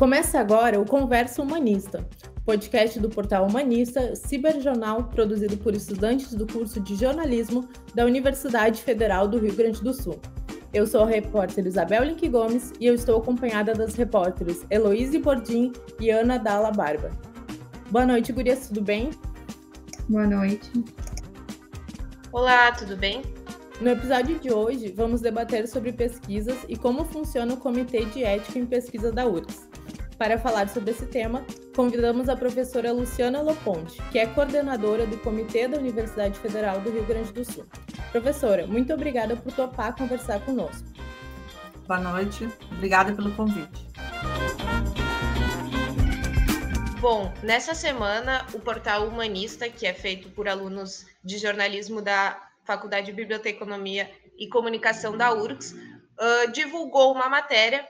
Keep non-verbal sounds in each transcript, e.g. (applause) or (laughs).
Começa agora o Conversa Humanista, podcast do portal Humanista, ciberjornal produzido por estudantes do curso de jornalismo da Universidade Federal do Rio Grande do Sul. Eu sou a repórter Isabel Link Gomes e eu estou acompanhada das repórteres Heloíse Bordim e Ana Dalla Barba. Boa noite, gurias, tudo bem? Boa noite. Olá, tudo bem? No episódio de hoje, vamos debater sobre pesquisas e como funciona o Comitê de Ética em Pesquisa da URGS. Para falar sobre esse tema, convidamos a professora Luciana Loponte, que é coordenadora do Comitê da Universidade Federal do Rio Grande do Sul. Professora, muito obrigada por topar conversar conosco. Boa noite, obrigada pelo convite. Bom, nessa semana, o portal Humanista, que é feito por alunos de jornalismo da Faculdade de Biblioteconomia e Comunicação da URGS, uh, divulgou uma matéria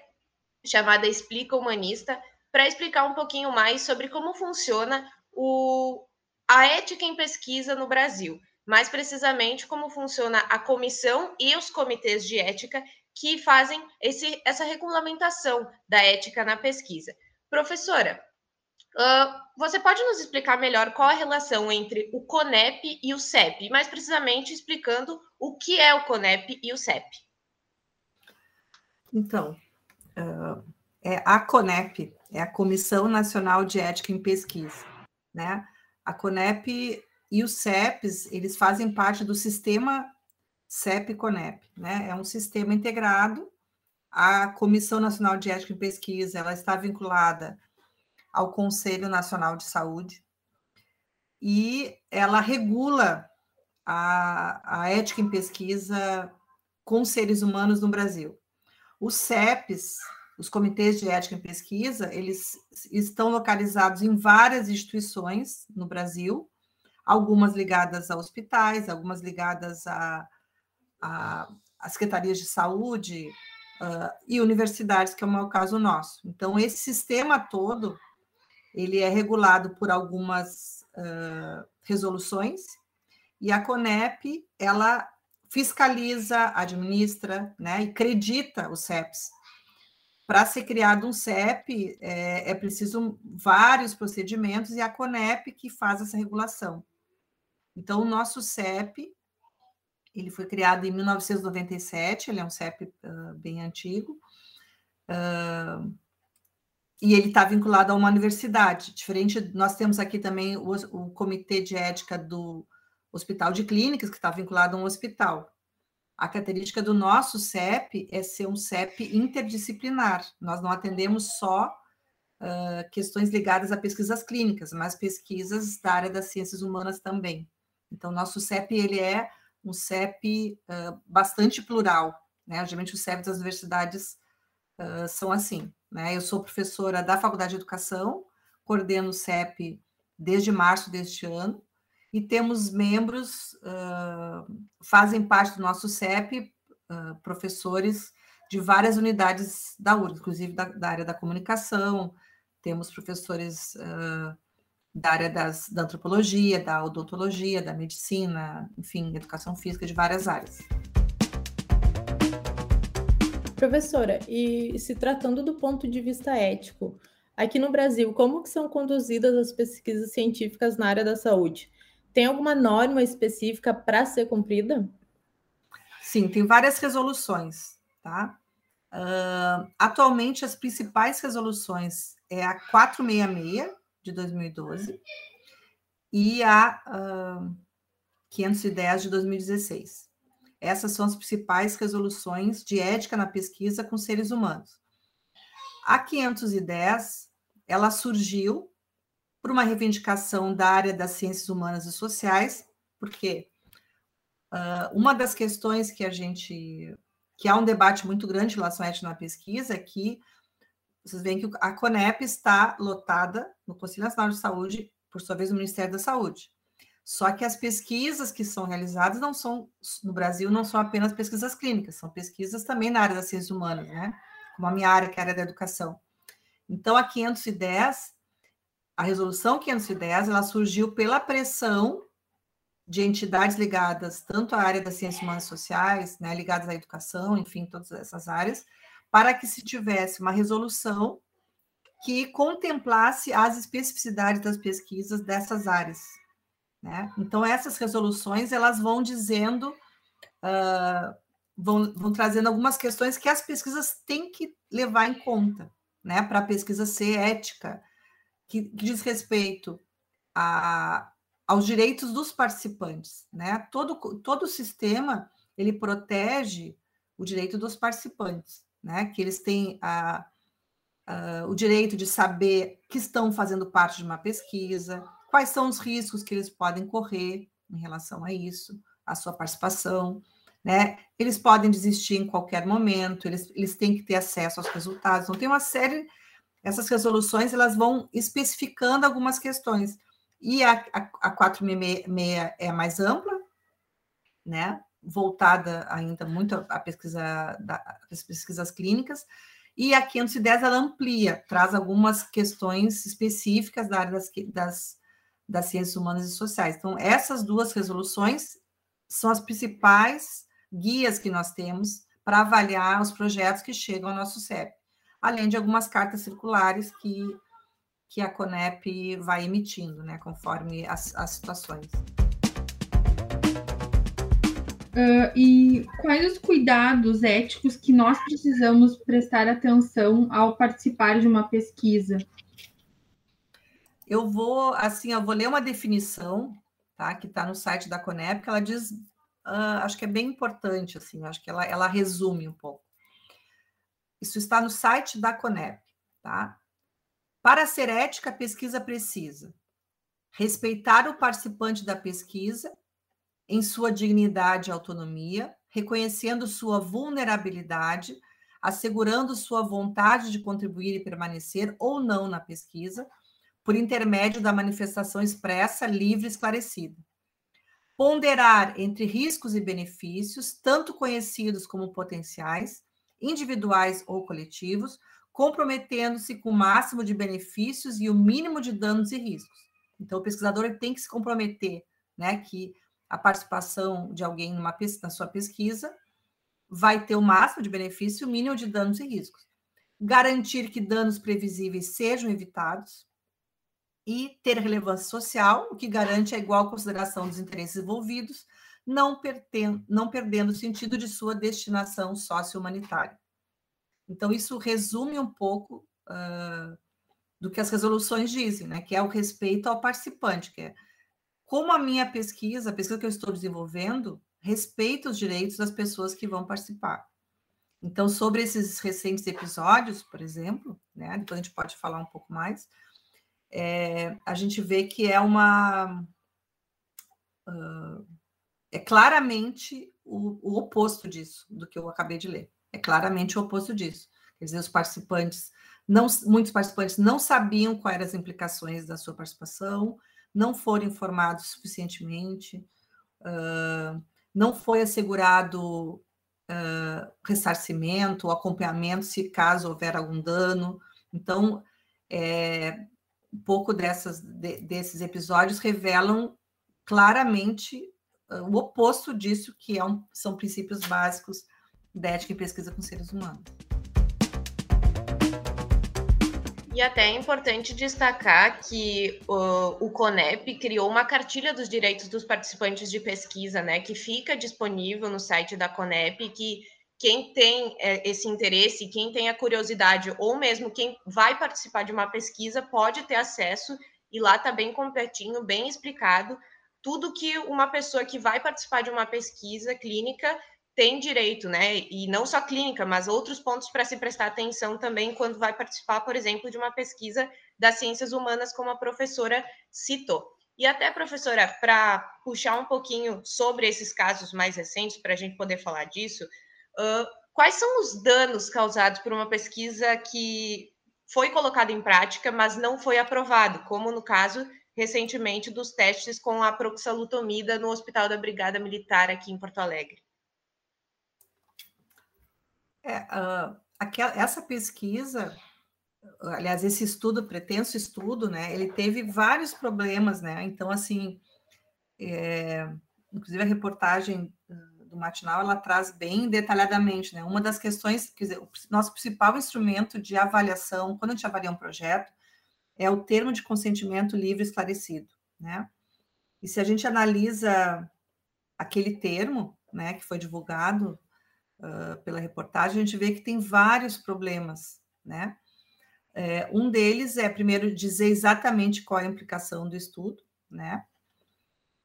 chamada Explica Humanista, para explicar um pouquinho mais sobre como funciona o, a ética em pesquisa no Brasil. Mais precisamente, como funciona a comissão e os comitês de ética que fazem esse, essa regulamentação da ética na pesquisa. Professora, uh, você pode nos explicar melhor qual a relação entre o CONEP e o CEP, mais precisamente explicando o que é o CONEP e o CEP? Então, uh, é a CONEP, é a Comissão Nacional de Ética em Pesquisa, né? A CONEP e os CEPs, eles fazem parte do sistema CEP-CONEP, né? É um sistema integrado. A Comissão Nacional de Ética em Pesquisa, ela está vinculada ao Conselho Nacional de Saúde e ela regula a, a ética em pesquisa com seres humanos no Brasil. Os CEPs, os comitês de ética em pesquisa, eles estão localizados em várias instituições no Brasil, algumas ligadas a hospitais, algumas ligadas a, a, a secretarias de saúde uh, e universidades, que é o caso nosso. Então, esse sistema todo, ele é regulado por algumas uh, resoluções, e a CONEP, ela fiscaliza, administra né, e acredita os CEPs. Para ser criado um CEP, é, é, preciso vários procedimentos e a CONEP que faz essa regulação. Então, o nosso CEP, ele foi criado em 1997, ele é um CEP uh, bem antigo, uh, e ele está vinculado a uma universidade. Diferente, nós temos aqui também o, o Comitê de Ética do hospital de clínicas, que está vinculado a um hospital. A característica do nosso CEP é ser um CEP interdisciplinar. Nós não atendemos só uh, questões ligadas a pesquisas clínicas, mas pesquisas da área das ciências humanas também. Então, nosso CEP ele é um CEP uh, bastante plural. Né? Geralmente, os CEPs das universidades uh, são assim. Né? Eu sou professora da Faculdade de Educação, coordeno o CEP desde março deste ano, e temos membros, uh, fazem parte do nosso CEP, uh, professores de várias unidades da URGS, inclusive da, da área da comunicação, temos professores uh, da área das, da antropologia, da odontologia, da medicina, enfim, educação física, de várias áreas. Professora, e se tratando do ponto de vista ético, aqui no Brasil, como que são conduzidas as pesquisas científicas na área da saúde? Tem alguma norma específica para ser cumprida? Sim, tem várias resoluções, tá? Uh, atualmente, as principais resoluções é a 466 de 2012 e a uh, 510 de 2016. Essas são as principais resoluções de ética na pesquisa com seres humanos. A 510, ela surgiu por uma reivindicação da área das ciências humanas e sociais, porque uh, uma das questões que a gente que há um debate muito grande em relação à ética na pesquisa é que vocês veem que a CONEP está lotada no Conselho Nacional de Saúde, por sua vez, no Ministério da Saúde. Só que as pesquisas que são realizadas não são no Brasil não são apenas pesquisas clínicas, são pesquisas também na área das ciências humanas, né? Como a minha área, que é a área da educação. Então, a 510 a resolução 510 ela surgiu pela pressão de entidades ligadas tanto à área das ciências humanas sociais, né, ligadas à educação, enfim, todas essas áreas, para que se tivesse uma resolução que contemplasse as especificidades das pesquisas dessas áreas. Né? Então, essas resoluções elas vão dizendo, uh, vão, vão trazendo algumas questões que as pesquisas têm que levar em conta, né? para a pesquisa ser ética, que, que diz respeito a, aos direitos dos participantes. Né? Todo, todo o sistema ele protege o direito dos participantes, né? que eles têm a, a, o direito de saber que estão fazendo parte de uma pesquisa, quais são os riscos que eles podem correr em relação a isso, a sua participação, né? Eles podem desistir em qualquer momento, eles, eles têm que ter acesso aos resultados. Então, tem uma série, essas resoluções, elas vão especificando algumas questões. E a, a, a 466 é mais ampla, né? Voltada ainda muito à pesquisa, às pesquisas clínicas, e a 510 ela amplia, traz algumas questões específicas da área das, das das ciências humanas e sociais. Então, essas duas resoluções são as principais guias que nós temos para avaliar os projetos que chegam ao nosso CEP, além de algumas cartas circulares que, que a CONEP vai emitindo, né, conforme as, as situações. Uh, e quais os cuidados éticos que nós precisamos prestar atenção ao participar de uma pesquisa? Eu vou, assim, eu vou ler uma definição, tá? Que está no site da Conep, que ela diz, uh, acho que é bem importante, assim, acho que ela, ela resume um pouco. Isso está no site da Conep, tá? Para ser ética, a pesquisa precisa respeitar o participante da pesquisa em sua dignidade e autonomia, reconhecendo sua vulnerabilidade, assegurando sua vontade de contribuir e permanecer ou não na pesquisa, por intermédio da manifestação expressa, livre e esclarecida. Ponderar entre riscos e benefícios, tanto conhecidos como potenciais, individuais ou coletivos, comprometendo-se com o máximo de benefícios e o mínimo de danos e riscos. Então, o pesquisador tem que se comprometer, né, que a participação de alguém numa, na sua pesquisa vai ter o máximo de benefício e o mínimo de danos e riscos. Garantir que danos previsíveis sejam evitados, e ter relevância social, o que garante a igual consideração dos interesses envolvidos, não, perten não perdendo o sentido de sua destinação socio-humanitária. Então, isso resume um pouco uh, do que as resoluções dizem, né? que é o respeito ao participante, que é como a minha pesquisa, a pesquisa que eu estou desenvolvendo, respeita os direitos das pessoas que vão participar. Então, sobre esses recentes episódios, por exemplo, né, depois a gente pode falar um pouco mais, é, a gente vê que é uma. Uh, é claramente o, o, oposto disso, do que eu acabei de ler. É claramente o oposto disso. Quer dizer, os participantes, não, muitos participantes não sabiam quais eram as implicações da sua participação, não foram informados suficientemente, uh, não foi assegurado uh, ressarcimento, acompanhamento, se caso houver algum dano. Então, é, um pouco dessas, de, desses episódios revelam claramente o oposto disso, que é um, são princípios básicos da ética e pesquisa com seres humanos. E até é importante destacar que uh, o CONEP criou uma cartilha dos direitos dos participantes de pesquisa, né, que fica disponível no site da CONEP, que quem tem é, esse interesse, quem tem a curiosidade, ou mesmo quem vai participar de uma pesquisa, pode ter acesso, e lá está bem completinho, bem explicado, tudo que uma pessoa que vai participar de uma pesquisa clínica tem direito, né? E não só clínica, mas outros pontos para se prestar atenção também quando vai participar, por exemplo, de uma pesquisa das ciências humanas, como a professora citou. E até, professora, para puxar um pouquinho sobre esses casos mais recentes, para a gente poder falar disso, Uh, quais são os danos causados por uma pesquisa que foi colocada em prática, mas não foi aprovado, como no caso recentemente dos testes com a proxalutamida no Hospital da Brigada Militar aqui em Porto Alegre? É, uh, aquela, essa pesquisa, aliás, esse estudo, pretenso estudo, né, ele teve vários problemas, né? Então, assim, é, inclusive a reportagem do matinal, ela traz bem detalhadamente, né? Uma das questões, quer dizer, o nosso principal instrumento de avaliação, quando a gente avalia um projeto, é o termo de consentimento livre esclarecido, né? E se a gente analisa aquele termo, né, que foi divulgado uh, pela reportagem, a gente vê que tem vários problemas, né? É, um deles é, primeiro, dizer exatamente qual é a implicação do estudo, né?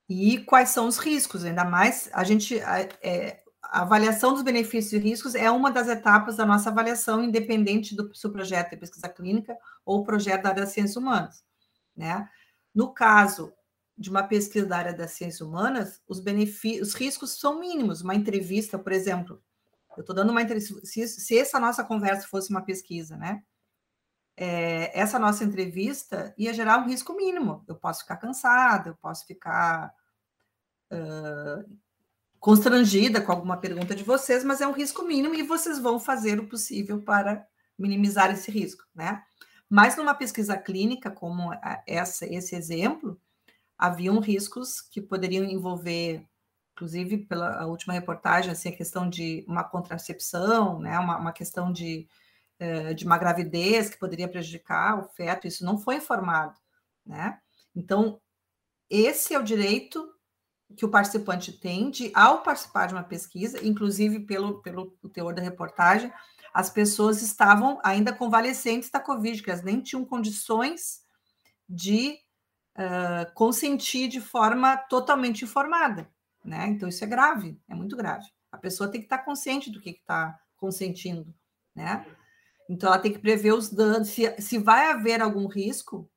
E quais são os riscos, ainda mais a gente. É, a avaliação dos benefícios e riscos é uma das etapas da nossa avaliação, independente do se o projeto é pesquisa clínica ou projeto da área das ciências humanas. Né? No caso de uma pesquisa da área das ciências humanas, os benefícios, os riscos são mínimos. Uma entrevista, por exemplo, eu estou dando uma entrevista. Se, se, essa nossa conversa fosse uma pesquisa, né? É, essa nossa entrevista ia gerar um risco mínimo. Eu posso ficar cansada, eu posso ficar uh, constrangida com alguma pergunta de vocês, mas é um risco mínimo e vocês vão fazer o possível para minimizar esse risco, né? Mas numa pesquisa clínica como essa, esse exemplo, haviam riscos que poderiam envolver, inclusive pela última reportagem, assim, a questão de uma contracepção, né, uma, uma questão de, eh, de uma gravidez que poderia prejudicar o feto, isso não foi informado, né? Então, esse é o direito que o participante tem de, ao participar de uma pesquisa, inclusive pelo, pelo teor da reportagem, as pessoas estavam ainda convalescentes da Covid, que elas nem tinham condições de uh, consentir de forma totalmente informada, né? Então, isso é grave, é muito grave. A pessoa tem que estar consciente do que está consentindo, né? Então, ela tem que prever os danos, se, se vai haver algum risco,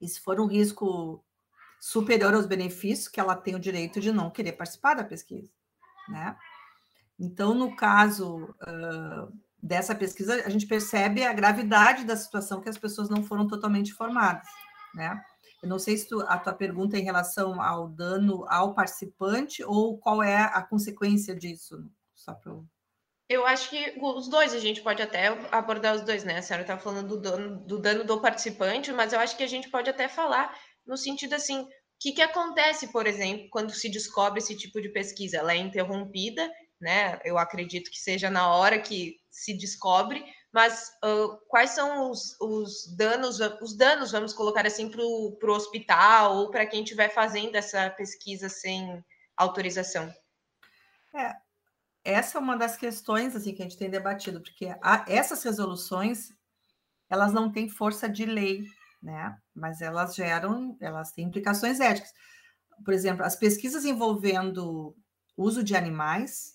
e se for um risco superior aos benefícios, que ela tem o direito de não querer participar da pesquisa, né? Então, no caso uh, dessa pesquisa, a gente percebe a gravidade da situação que as pessoas não foram totalmente informadas, né? Eu não sei se tu, a tua pergunta é em relação ao dano ao participante ou qual é a consequência disso, só para eu acho que os dois, a gente pode até abordar os dois, né? A senhora está falando do dano, do dano do participante, mas eu acho que a gente pode até falar no sentido assim, o que, que acontece, por exemplo, quando se descobre esse tipo de pesquisa? Ela é interrompida, né? Eu acredito que seja na hora que se descobre, mas uh, quais são os, os, danos, os danos, vamos colocar assim, para o hospital ou para quem estiver fazendo essa pesquisa sem autorização? É, essa é uma das questões assim que a gente tem debatido, porque a, essas resoluções elas não têm força de lei, né? Mas elas geram, elas têm implicações éticas. Por exemplo, as pesquisas envolvendo uso de animais,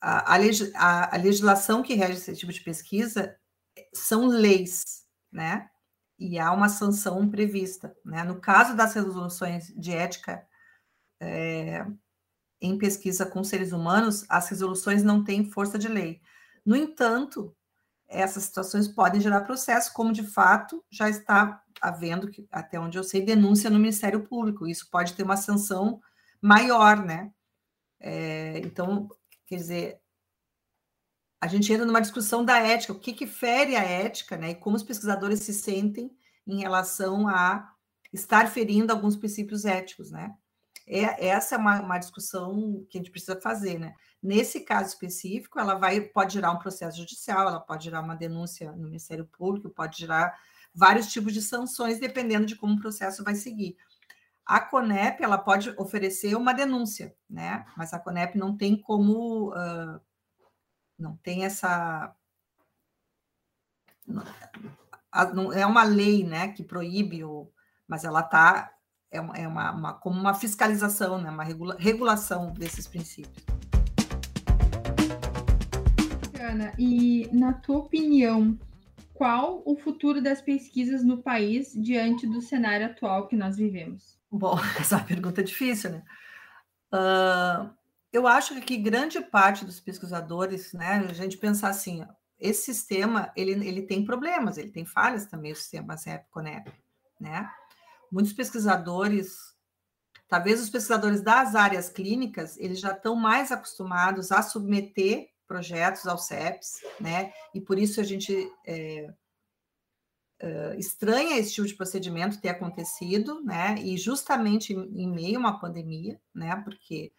a, a, a legislação que rege esse tipo de pesquisa são leis, né? E há uma sanção prevista, né? No caso das resoluções de ética é, em pesquisa com seres humanos, as resoluções não têm força de lei. No entanto, essas situações podem gerar processo, como de fato já está havendo, até onde eu sei, denúncia no Ministério Público. Isso pode ter uma sanção maior, né? É, então, quer dizer, a gente entra numa discussão da ética, o que, que fere a ética, né? E como os pesquisadores se sentem em relação a estar ferindo alguns princípios éticos, né? É, essa é uma, uma discussão que a gente precisa fazer, né? Nesse caso específico, ela vai pode gerar um processo judicial, ela pode gerar uma denúncia no Ministério Público, pode gerar vários tipos de sanções, dependendo de como o processo vai seguir. A CONEP ela pode oferecer uma denúncia, né? Mas a CONEP não tem como, uh, não tem essa, não, é uma lei, né, que proíbe, o, mas ela está é, uma, é uma, uma, como uma fiscalização, né, uma regula, regulação desses princípios. Ana, e na tua opinião, qual o futuro das pesquisas no país diante do cenário atual que nós vivemos? Bom, (laughs) essa é pergunta difícil, né? Uh, eu acho que grande parte dos pesquisadores, né, a gente pensar assim, esse sistema, ele, ele tem problemas, ele tem falhas também, o sistema CEP-CONEP, né? Muitos pesquisadores, talvez os pesquisadores das áreas clínicas, eles já estão mais acostumados a submeter projetos ao CEPS, né? E por isso a gente é, é, estranha esse tipo de procedimento ter acontecido, né? E justamente em, meio a uma pandemia, né? Porque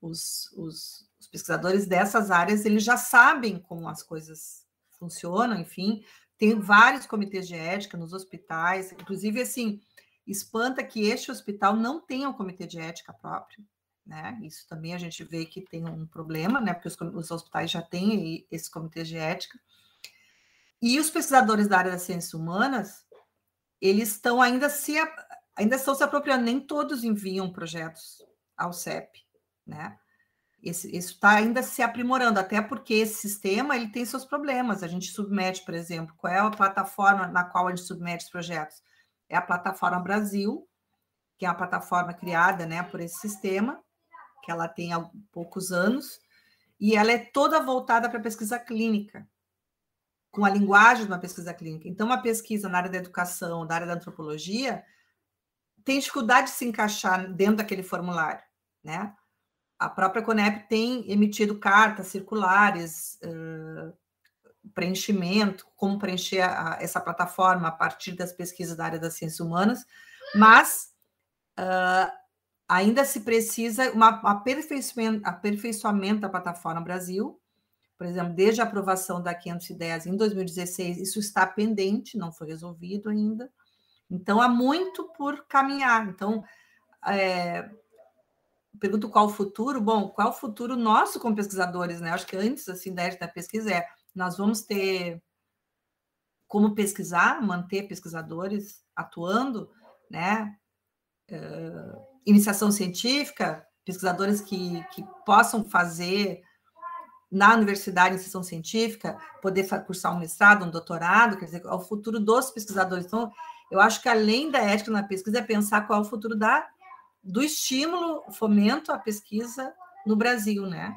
os, os, os pesquisadores dessas áreas, eles já sabem como as coisas funcionam, enfim, tem vários comitês de ética nos hospitais, inclusive, assim, espanta que este hospital não tenha um comitê de ética próprio, né? Isso também a gente vê que tem um problema, né? Porque os, os hospitais já têm esse comitê de ética. E os pesquisadores da área das ciências humanas, eles estão ainda se ainda estão se apropriando, nem todos enviam projetos ao CEP, né? Isso está ainda se aprimorando, até porque esse sistema ele tem seus problemas. A gente submete, por exemplo, qual é a plataforma na qual a gente submete os projetos? É a plataforma Brasil, que é a plataforma criada né, por esse sistema, que ela tem há poucos anos, e ela é toda voltada para pesquisa clínica, com a linguagem de uma pesquisa clínica. Então, uma pesquisa na área da educação, da área da antropologia, tem dificuldade de se encaixar dentro daquele formulário, né? A própria Conep tem emitido cartas circulares, uh, preenchimento, como preencher a, essa plataforma a partir das pesquisas da área das ciências humanas, mas uh, ainda se precisa um aperfeiçoamento, aperfeiçoamento da plataforma Brasil, por exemplo, desde a aprovação da 510 em 2016, isso está pendente, não foi resolvido ainda. Então, há muito por caminhar. Então, é, pergunto qual o futuro. Bom, qual o futuro nosso como pesquisadores, né? Acho que antes, assim, da pesquisa é, nós vamos ter como pesquisar, manter pesquisadores atuando, né? Uh, iniciação científica, pesquisadores que, que possam fazer na universidade, iniciação científica, poder cursar um mestrado, um doutorado, quer dizer, é o futuro dos pesquisadores. Então, eu acho que além da ética na pesquisa, é pensar qual é o futuro da do estímulo, fomento à pesquisa no Brasil, né?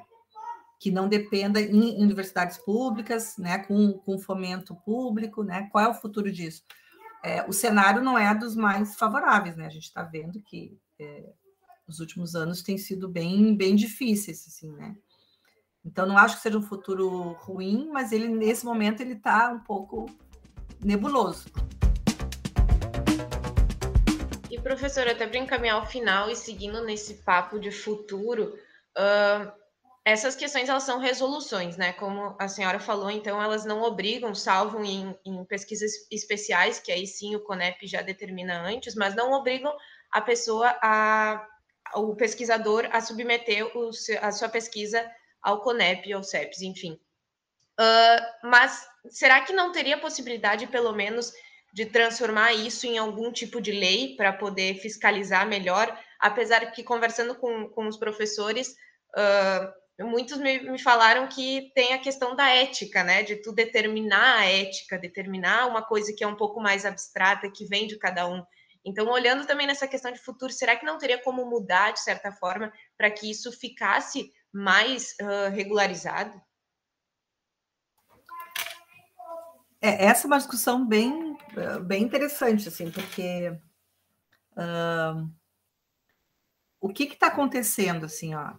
Que não dependa em universidades públicas, né? Com, com fomento público, né? Qual é o futuro disso? É, o cenário não é dos mais favoráveis, né? A gente está vendo que é, os últimos anos têm sido bem, bem difíceis, assim, né? Então, não acho que seja um futuro ruim, mas ele, nesse momento, ele está um pouco nebuloso. E, professora, até para encaminhar ao final e seguindo nesse papo de futuro, uh, essas questões elas são resoluções, né? Como a senhora falou, então elas não obrigam, salvo em, em pesquisas especiais, que aí sim o CONEP já determina antes, mas não obrigam a pessoa a o pesquisador a submeter o, a sua pesquisa ao CONEP, ao CEPS, enfim. Uh, mas será que não teria possibilidade, pelo menos, de transformar isso em algum tipo de lei para poder fiscalizar melhor, apesar que conversando com, com os professores, uh, muitos me, me, falaram que tem a questão da ética, né? De tu determinar a ética, determinar uma coisa que é um pouco mais abstrata, que vem de cada um. Então, olhando também nessa questão de futuro, será que não teria como mudar de certa forma para que isso ficasse mais uh, regularizado? É, essa é uma discussão bem, bem interessante, assim, porque uh, o que está acontecendo, assim, ó,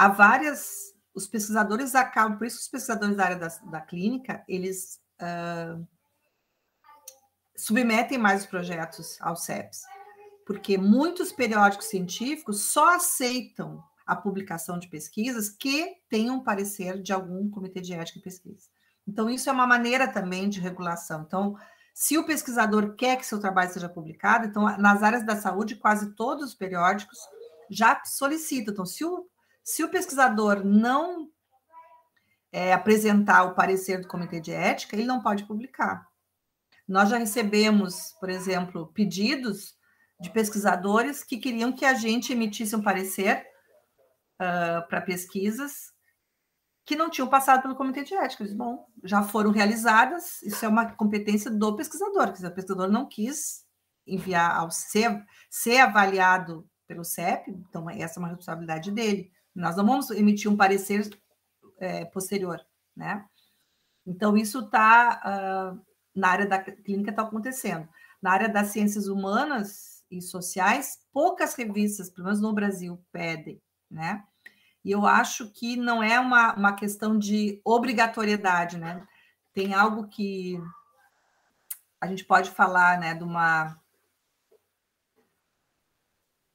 há várias, os pesquisadores acabam, por isso os pesquisadores da área da, da clínica, eles uh, submetem mais os projetos ao CEPS, porque muitos periódicos científicos só aceitam a publicação de pesquisas que tenham parecer de algum comitê de ética e pesquisa. Então, isso é uma maneira também de regulação. Então, se o pesquisador quer que seu trabalho seja publicado, então, nas áreas da saúde, quase todos os periódicos já solicitam. Então, se o, se o pesquisador não é, apresentar o parecer do comitê de ética, ele não pode publicar. Nós já recebemos, por exemplo, pedidos de pesquisadores que queriam que a gente emitisse um parecer uh, para pesquisas que não tinham passado pelo comitê de ética. Eles, bom, já foram realizadas, isso é uma competência do pesquisador, dizer, o pesquisador não quis enviar ao ser, ser avaliado pelo CEP, então essa é uma responsabilidade dele. Nós não vamos emitir um parecer é, posterior, né? Então, isso está uh, na área da clínica está acontecendo. Na área das ciências humanas e sociais, poucas revistas, pelo menos no Brasil, pedem, né? E eu acho que não é uma, uma questão de obrigatoriedade, né? Tem algo que a gente pode falar, né, de uma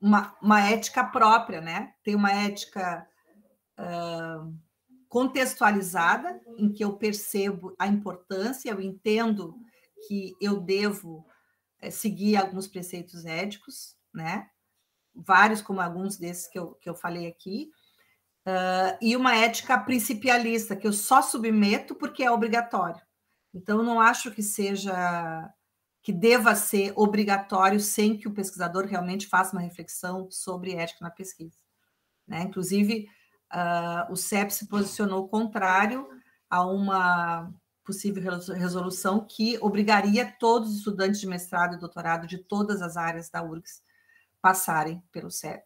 uma, uma ética própria, né? Tem uma ética uh, contextualizada, em que eu percebo a importância, eu entendo que eu devo é, seguir alguns preceitos éticos, né? Vários, como alguns desses que eu, que eu falei aqui, uh, e uma ética principialista, que eu só submeto porque é obrigatório. Então, eu não acho que seja que deva ser obrigatório sem que o pesquisador realmente faça uma reflexão sobre ética na pesquisa. Né? Inclusive, uh, o CEP se posicionou contrário a uma possível resolução que obrigaria todos os estudantes de mestrado e doutorado de todas as áreas da URGS passarem pelo CEP.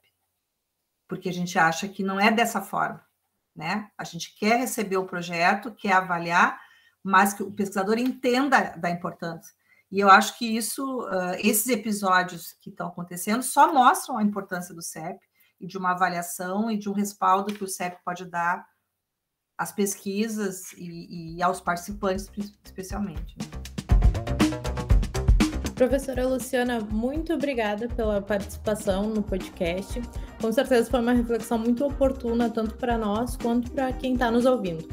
Porque a gente acha que não é dessa forma. Né? A gente quer receber o projeto, quer avaliar, mas que o pesquisador entenda da importância. E eu acho que isso, uh, esses episódios que estão acontecendo só mostram a importância do CEP e de uma avaliação e de um respaldo que o CEP pode dar às pesquisas e, e aos participantes, especialmente. Né? Professora Luciana, muito obrigada pela participação no podcast. Com certeza foi uma reflexão muito oportuna, tanto para nós quanto para quem está nos ouvindo.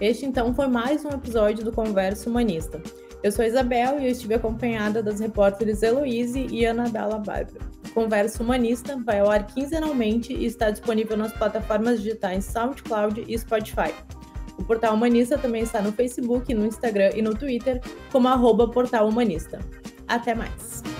Este, então, foi mais um episódio do Converso Humanista. Eu sou Isabel e eu estive acompanhada das repórteres Heloise e Anabela Bárbara. Conversa Humanista vai ao ar quinzenalmente e está disponível nas plataformas digitais SoundCloud e Spotify. O Portal Humanista também está no Facebook, no Instagram e no Twitter como arroba Portal Humanista. Até mais!